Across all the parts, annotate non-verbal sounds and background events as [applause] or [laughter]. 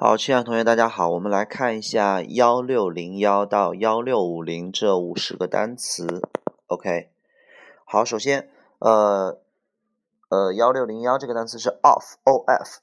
好，亲爱的同学，大家好，我们来看一下幺六零幺到幺六五零这五十个单词。OK，好，首先，呃，呃，幺六零幺这个单词是 off，o-f，o-f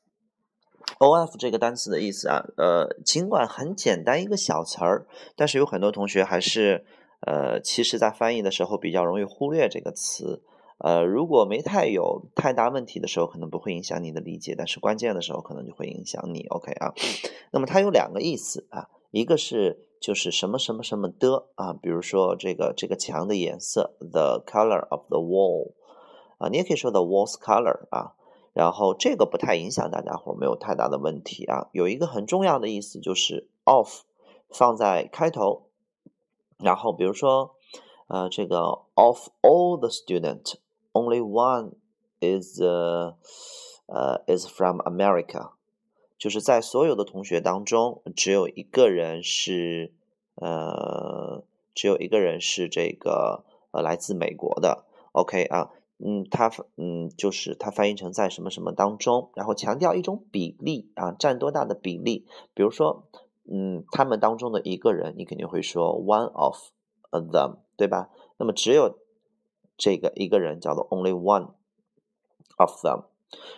这个单词的意思啊，呃，尽管很简单一个小词儿，但是有很多同学还是，呃，其实在翻译的时候比较容易忽略这个词。呃，如果没太有太大问题的时候，可能不会影响你的理解，但是关键的时候可能就会影响你。OK 啊，[sniffs] 那么它有两个意思啊，一个是就是什么什么什么的啊，比如说这个这个墙的颜色，the color of the wall 啊，你也可以说 the wall's color 啊，然后这个不太影响大家伙，没有太大的问题啊。有一个很重要的意思就是 of 放在开头，然后比如说呃这个 of all the student。Only one is uh uh is from America，就是在所有的同学当中，只有一个人是呃，只有一个人是这个呃来自美国的。OK 啊，嗯，他嗯就是他翻译成在什么什么当中，然后强调一种比例啊，占多大的比例。比如说，嗯，他们当中的一个人，你肯定会说 one of them，对吧？那么只有。这个一个人叫做 only one of them，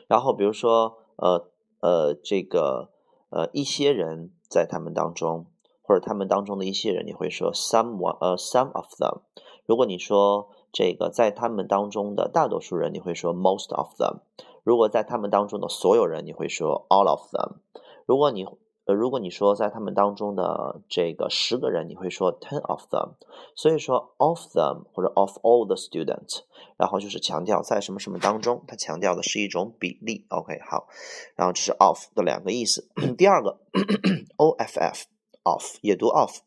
然后比如说呃呃这个呃一些人在他们当中，或者他们当中的一些人，你会说 someone 呃 some of them。如果你说这个在他们当中的大多数人，你会说 most of them。如果在他们当中的所有人，你会说 all of them。如果你呃，如果你说在他们当中的这个十个人，你会说 ten of them。所以说 of them 或者 of all the students，然后就是强调在什么什么当中，它强调的是一种比例。OK，好，然后这是 of 的两个意思。第二个 [coughs] off off 也读 off。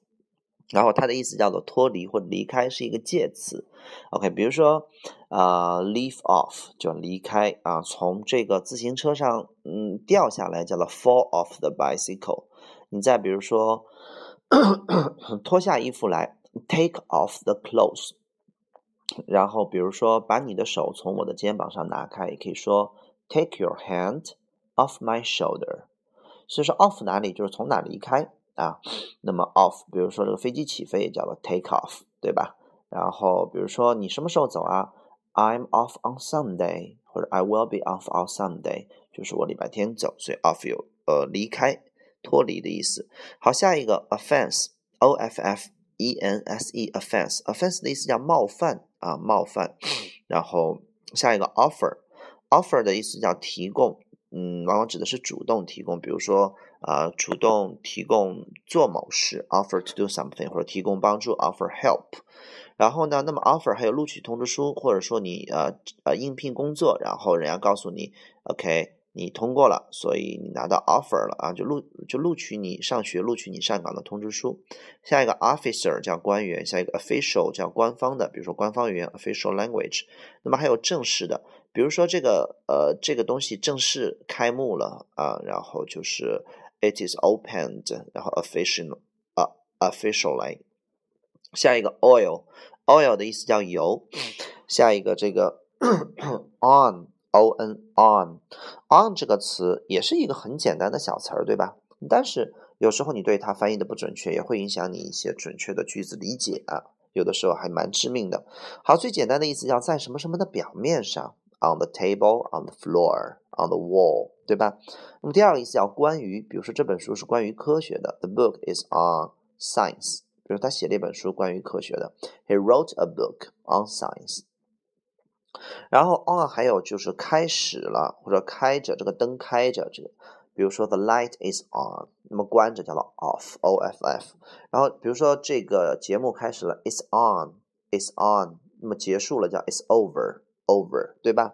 然后它的意思叫做脱离或离开，是一个介词。OK，比如说，啊，leave off 就离开啊，从这个自行车上嗯掉下来叫做 fall off the bicycle。你再比如说，[coughs] 脱下衣服来 take off the clothes。然后比如说，把你的手从我的肩膀上拿开，也可以说 take your hand off my shoulder。所以说 off 哪里就是从哪离开。啊，那么 off，比如说这个飞机起飞也叫做 take off，对吧？然后比如说你什么时候走啊？I'm off on Sunday，或者 I will be off on Sunday，就是我礼拜天走，所以 off 有呃离开、脱离的意思。好，下一个 offense，o f f e n s e，offense，offense 的意思叫冒犯啊，冒犯。然后下一个 offer，offer 的意思叫提供。嗯，往往指的是主动提供，比如说，啊，主动提供做某事，offer to do something，或者提供帮助，offer help。然后呢，那么 offer 还有录取通知书，或者说你呃呃应聘工作，然后人家告诉你，OK，你通过了，所以你拿到 offer 了啊，就录就录取你上学，录取你上岗的通知书。下一个 officer 叫官员，下一个 official 叫官方的，比如说官方语言 official language。那么还有正式的。比如说这个呃这个东西正式开幕了啊，然后就是 it is opened，然后 official 啊 officially。下一个 oil，oil 的意思叫油。下一个这个 [coughs] on o n on on 这个词也是一个很简单的小词儿，对吧？但是有时候你对它翻译的不准确，也会影响你一些准确的句子理解啊，有的时候还蛮致命的。好，最简单的意思叫在什么什么的表面上。On the table, on the floor, on the wall，对吧？那么第二个意思叫关于，比如说这本书是关于科学的，The book is on science。比如他写了一本书关于科学的，He wrote a book on science。然后 on 还有就是开始了或者开着，这个灯开着，这个比如说 The light is on，那么关着叫做 off，o f f。然后比如说这个节目开始了，It's on，It's on，那么结束了叫 It's over。over 对吧？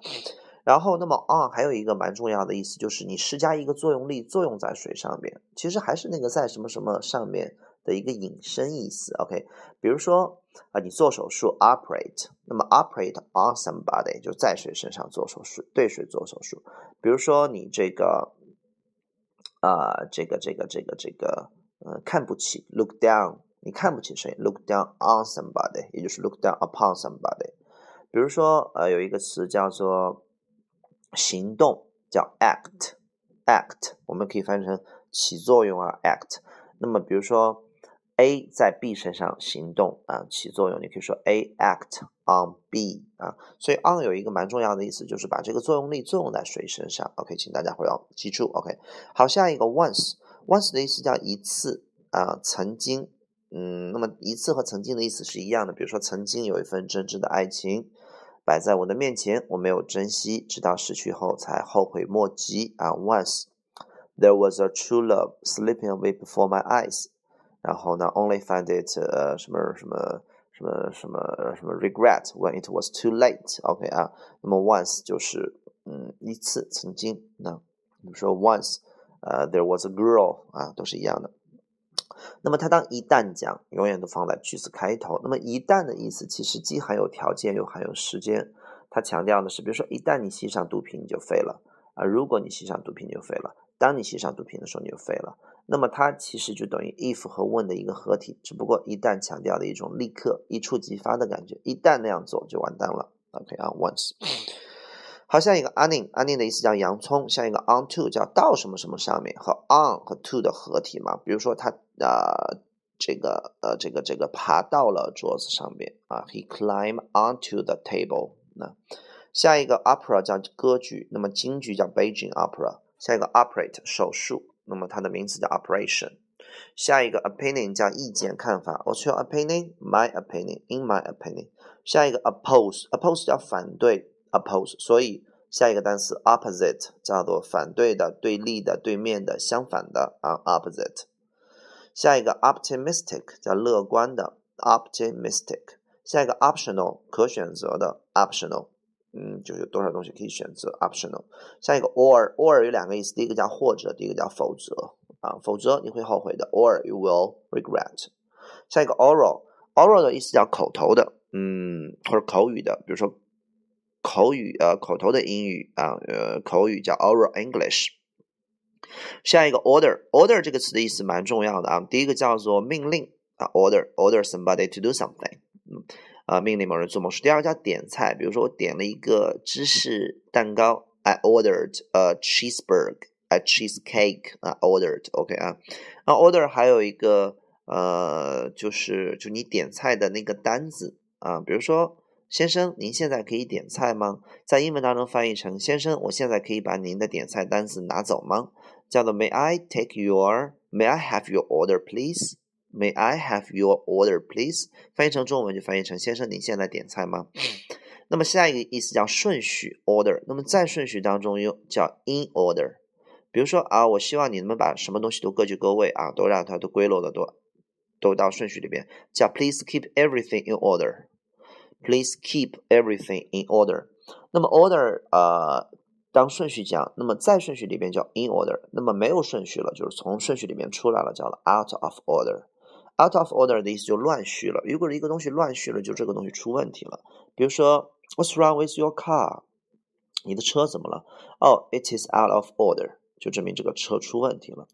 然后那么 on 还有一个蛮重要的意思，就是你施加一个作用力，作用在谁上面？其实还是那个在什么什么上面的一个引申意思。OK，比如说啊，你做手术 operate，那么 operate on somebody 就在谁身上做手术，对谁做手术？比如说你这个啊，这个这个这个这个呃，看不起 look down，你看不起谁？look down on somebody，也就是 look down upon somebody。比如说，呃，有一个词叫做行动，叫 act，act，我们可以翻译成起作用啊，act。那么比如说 A 在 B 身上行动啊，起作用，你可以说 A act on B 啊。所以 on 有一个蛮重要的意思，就是把这个作用力作用在谁身上。OK，请大家会要记住。OK，好，下一个 once，once 的意思叫一次啊，曾经。嗯，那么一次和曾经的意思是一样的。比如说，曾经有一份真挚的爱情摆在我的面前，我没有珍惜，直到失去后才后悔莫及啊。Once there was a true love sleeping away before my eyes，然后呢，only find it 呃什么什么什么什么什么 regret when it was too late。OK 啊，那么 once 就是嗯一次曾经。那比如说 once 呃 there was a girl 啊，都是一样的。那么它当一旦讲，永远都放在句子开头。那么一旦的意思其实既含有条件又含有时间。它强调的是，比如说一旦你吸上毒品，你就废了啊；如果你吸上毒品，你就废了。当你吸上毒品的时候，你就废了。那么它其实就等于 if 和 when 的一个合体，只不过一旦强调的一种立刻一触即发的感觉。一旦那样做，就完蛋了。OK 啊，once。好，下一个 onion，onion 的意思叫洋葱，像一个 onto 叫到什么什么上面，和 on 和 to 的合体嘛。比如说他呃这个呃这个这个爬到了桌子上面啊，he climbed onto the table。那下一个 opera 叫歌剧，那么京剧叫 Beijing opera。下一个 operate 手术，那么它的名词叫 operation。下一个 opinion 叫意见看法，What's your opinion？My opinion，in my opinion。下一个 oppose，oppose 叫反对。oppose，所以下一个单词 opposite 叫做反对的、对立的、对面的、相反的啊，opposite。下一个 optimistic 叫乐观的，optimistic。下一个 optional 可选择的，optional，嗯，就有多少东西可以选择，optional。下一个 or，or 有两个意思，第一个叫或者，第一个叫否则啊，否则你会后悔的，or you will regret。下一个 oral，oral 的意思叫口头的，嗯，或者口语的，比如说。口语呃口头的英语啊呃口语叫 oral English。下一个 order，order 这个词的意思蛮重要的啊。第一个叫做命令啊，order order somebody to do something，嗯啊命令某人做某事。第二个叫点菜，比如说我点了一个芝士蛋糕，I ordered a cheeseburger，a cheesecake 啊 ordered OK 啊。那 order 还有一个呃就是就你点菜的那个单子啊，比如说。先生，您现在可以点菜吗？在英文当中翻译成“先生，我现在可以把您的点菜单子拿走吗？”叫做 “May I take your？May I have your order, please? May I have your order, please?” 翻译成中文就翻译成“先生，您现在点菜吗？”那么下一个意思叫顺序 （order）。那么在顺序当中又叫 “in order”。比如说啊，我希望你们把什么东西都各就各位啊，都让它都归拢的都都到顺序里边，叫 “Please keep everything in order.” Please keep everything in order。那么 order 呃当顺序讲，那么在顺序里边叫 in order。那么没有顺序了，就是从顺序里面出来了，叫了 out of order。out of order 的意思就乱序了。如果一个东西乱序了，就这个东西出问题了。比如说，What's wrong with your car？你的车怎么了？哦，It is out of order，就证明这个车出问题了。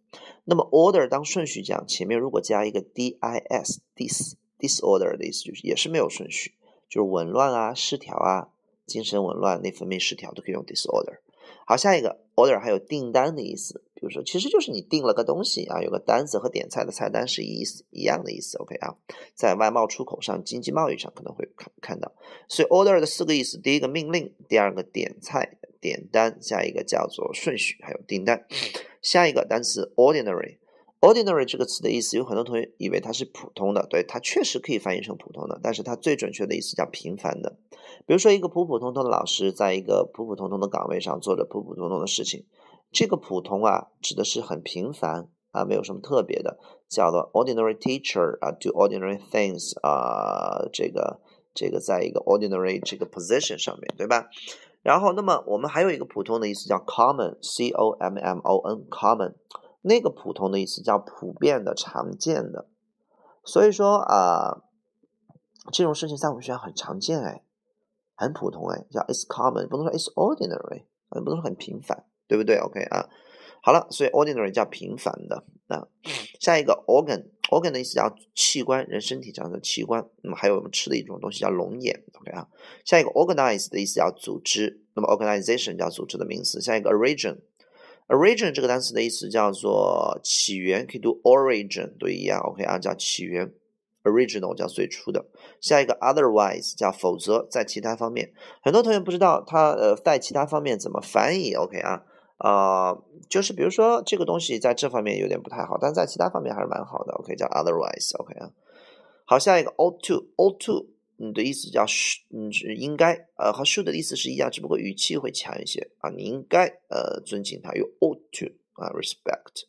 那么 order 当顺序讲，前面如果加一个 dis，dis disorder 的意思就是也是没有顺序。就是紊乱啊、失调啊、精神紊乱、内分泌失调都可以用 disorder。好，下一个 order 还有订单的意思，比如说其实就是你订了个东西啊，有个单子和点菜的菜单是一一样的意思。OK 啊，在外贸出口上、经济贸易上可能会看看到。所以 order 的四个意思：第一个命令，第二个点菜点单，下一个叫做顺序，还有订单。下一个单词 ordinary。Ordinary 这个词的意思，有很多同学以为它是普通的，对，它确实可以翻译成普通的，但是它最准确的意思叫平凡的。比如说，一个普普通通的老师，在一个普普通通的岗位上做着普普通通的事情，这个普通啊，指的是很平凡啊，没有什么特别的，叫做 ordinary teacher 啊，do ordinary things 啊，这个这个在一个 ordinary 这个 position 上面对吧？然后，那么我们还有一个普通的意思叫 common，c o m m o n，common。那个普通的意思叫普遍的、常见的，所以说啊，这种事情在我们学校很常见哎，很普通哎，叫 it's common，不能说 it's ordinary，不能说很平凡，对不对？OK 啊，好了，所以 ordinary 叫平凡的啊。下一个 organ，organ 的意思叫器官，人身体上的器官。那么还有我们吃的一种东西叫龙眼，OK 啊。下一个 organize 的意思叫组织，那么 organization 叫组织的名词。下一个 region。Origin 这个单词的意思叫做起源，可以读 origin 都一样，OK 啊，叫起源，original 叫最初的。下一个 otherwise 叫否则，在其他方面，很多同学不知道它呃在其他方面怎么翻译，OK 啊，啊，就是比如说这个东西在这方面有点不太好，但在其他方面还是蛮好的，OK 叫 otherwise，OK 啊。好，下一个 ought to，ought to。你的意思叫是，嗯，是应该，呃，和 should 的意思是一样，只不过语气会强一些啊。你应该，呃，尊敬他，有 ought to 啊，respect。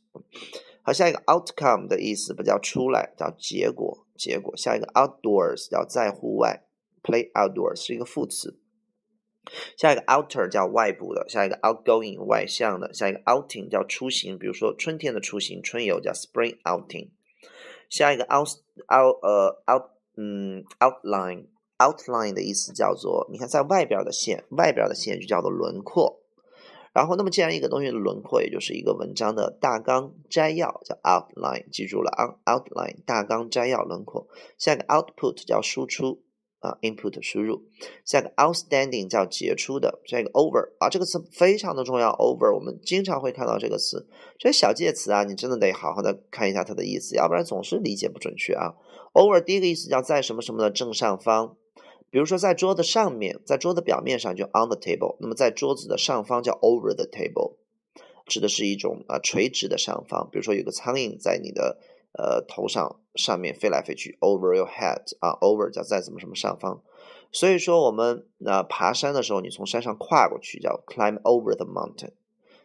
好，下一个 outcome 的意思不叫出来，叫结果，结果。下一个 outdoors 叫在户外，play outdoors 是一个副词。下一个 outer 叫外部的，下一个 outgoing 外向的，下一个 outing 叫出行，比如说春天的出行，春游叫 spring outing。下一个 out out 呃 out 嗯，outline outline 的意思叫做，你看在外边的线，外边的线就叫做轮廓。然后，那么既然一个东西的轮廓，也就是一个文章的大纲摘要，叫 outline，记住了啊，outline 大纲摘要轮廓。下一个 output 叫输出。啊，input 输入，下一个 outstanding 叫杰出的，下一个 over 啊，这个词非常的重要，over 我们经常会看到这个词，这些小介词啊，你真的得好好的看一下它的意思，要不然总是理解不准确啊。Over 第一个意思叫在什么什么的正上方，比如说在桌子上面，在桌子表面上就 on the table，那么在桌子的上方叫 over the table，指的是一种啊垂直的上方，比如说有个苍蝇在你的。呃，头上上面飞来飞去，over your head 啊，over 叫在什么什么上方，所以说我们那爬山的时候，你从山上跨过去叫 climb over the mountain，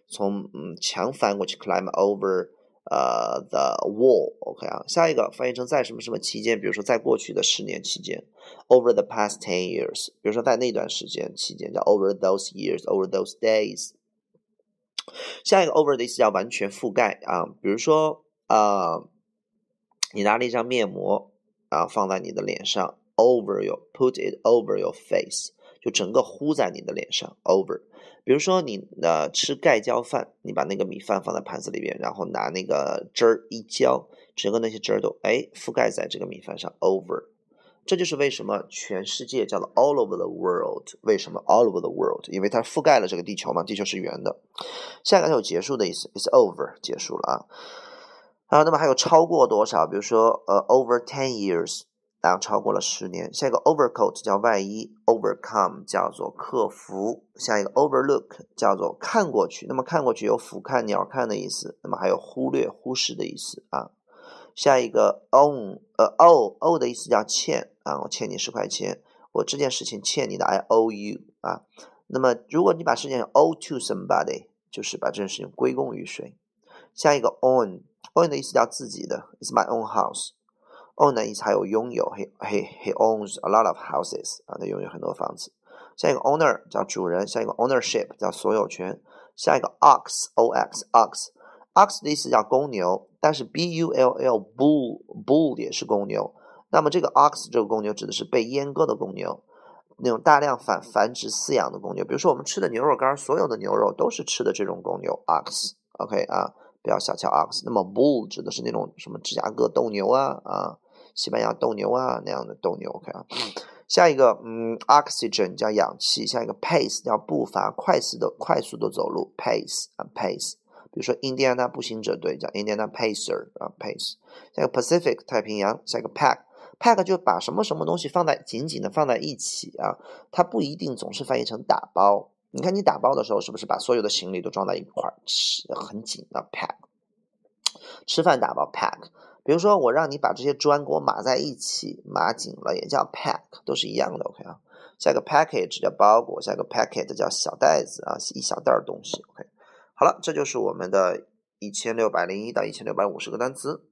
从嗯墙翻过去 climb over 呃 the wall，OK 啊，下一个翻译成在什么什么期间，比如说在过去的十年期间，over the past ten years，比如说在那段时间期间叫 over those years，over those days，下一个 over 的意思叫完全覆盖啊，比如说啊。你拿了一张面膜啊，放在你的脸上，over your put it over your face，就整个糊在你的脸上，over。比如说你呃吃盖浇饭，你把那个米饭放在盘子里边，然后拿那个汁儿一浇，整个那些汁儿都哎覆盖在这个米饭上，over。这就是为什么全世界叫做 all over the world。为什么 all over the world？因为它覆盖了这个地球嘛，地球是圆的。下个它有结束的意思，it's over，结束了啊。啊，那么还有超过多少？比如说，呃，over ten years，超过了十年。下一个 overcoat 叫外衣，overcome 叫做克服。下一个 overlook 叫做看过去。那么看过去有俯瞰、鸟瞰的意思。那么还有忽略、忽视的意思啊。下一个 own，呃，owe，owe 的意思叫欠啊，我欠你十块钱，我这件事情欠你的，I owe you 啊。那么如果你把事情 owe to somebody，就是把这件事情归功于谁。下一个 own。own 的意思叫自己的，It's my own house。Own 的意思还有拥有，he he he owns a lot of houses 啊，他拥有很多房子。下一个 owner 叫主人，下一个 ownership 叫所有权。下一个 ox o x ox ox 的意思叫公牛，但是 b u l l bull bull 也是公牛。那么这个 ox 这个公牛指的是被阉割的公牛，那种大量繁繁殖饲养的公牛。比如说我们吃的牛肉干，所有的牛肉都是吃的这种公牛 ox。OK 啊。不要小瞧 ox，那么 bull 指的是那种什么芝加哥斗牛啊啊，西班牙斗牛啊那样的斗牛，OK 啊。下一个，嗯，oxygen 叫氧气，下一个 pace 叫步伐，快速的快速的走路，pace 啊 pace。比如说印第安纳步行者队叫 Indiana Pacer 啊 pace。下一个 Pacific 太平洋，下一个 pack pack 就把什么什么东西放在紧紧的放在一起啊，它不一定总是翻译成打包。你看，你打包的时候是不是把所有的行李都装在一块儿，吃很紧的 pack？吃饭打包 pack。比如说，我让你把这些砖给我码在一起，码紧了也叫 pack，都是一样的。OK 啊，下一个 package 叫包裹，下一个 packet 叫小袋子啊，一小袋东西。OK，好了，这就是我们的一千六百零一到一千六百五十个单词。